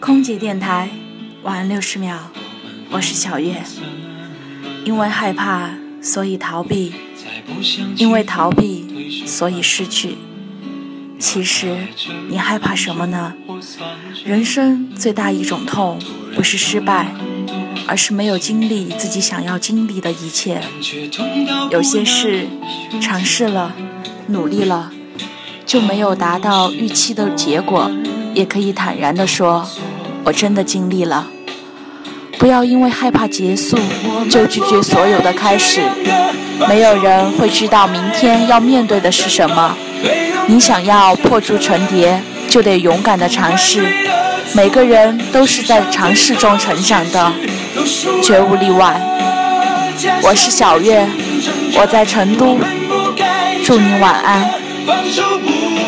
空姐电台，晚安六十秒，我是小月。因为害怕，所以逃避；因为逃避，所以失去。其实，你害怕什么呢？人生最大一种痛，不是失败，而是没有经历自己想要经历的一切。有些事，尝试了，努力了，就没有达到预期的结果，也可以坦然地说。我真的尽力了，不要因为害怕结束就拒绝所有的开始。没有人会知道明天要面对的是什么。你想要破竹成蝶，就得勇敢地尝试。每个人都是在尝试中成长的，绝无例外。我是小月，我在成都，祝你晚安。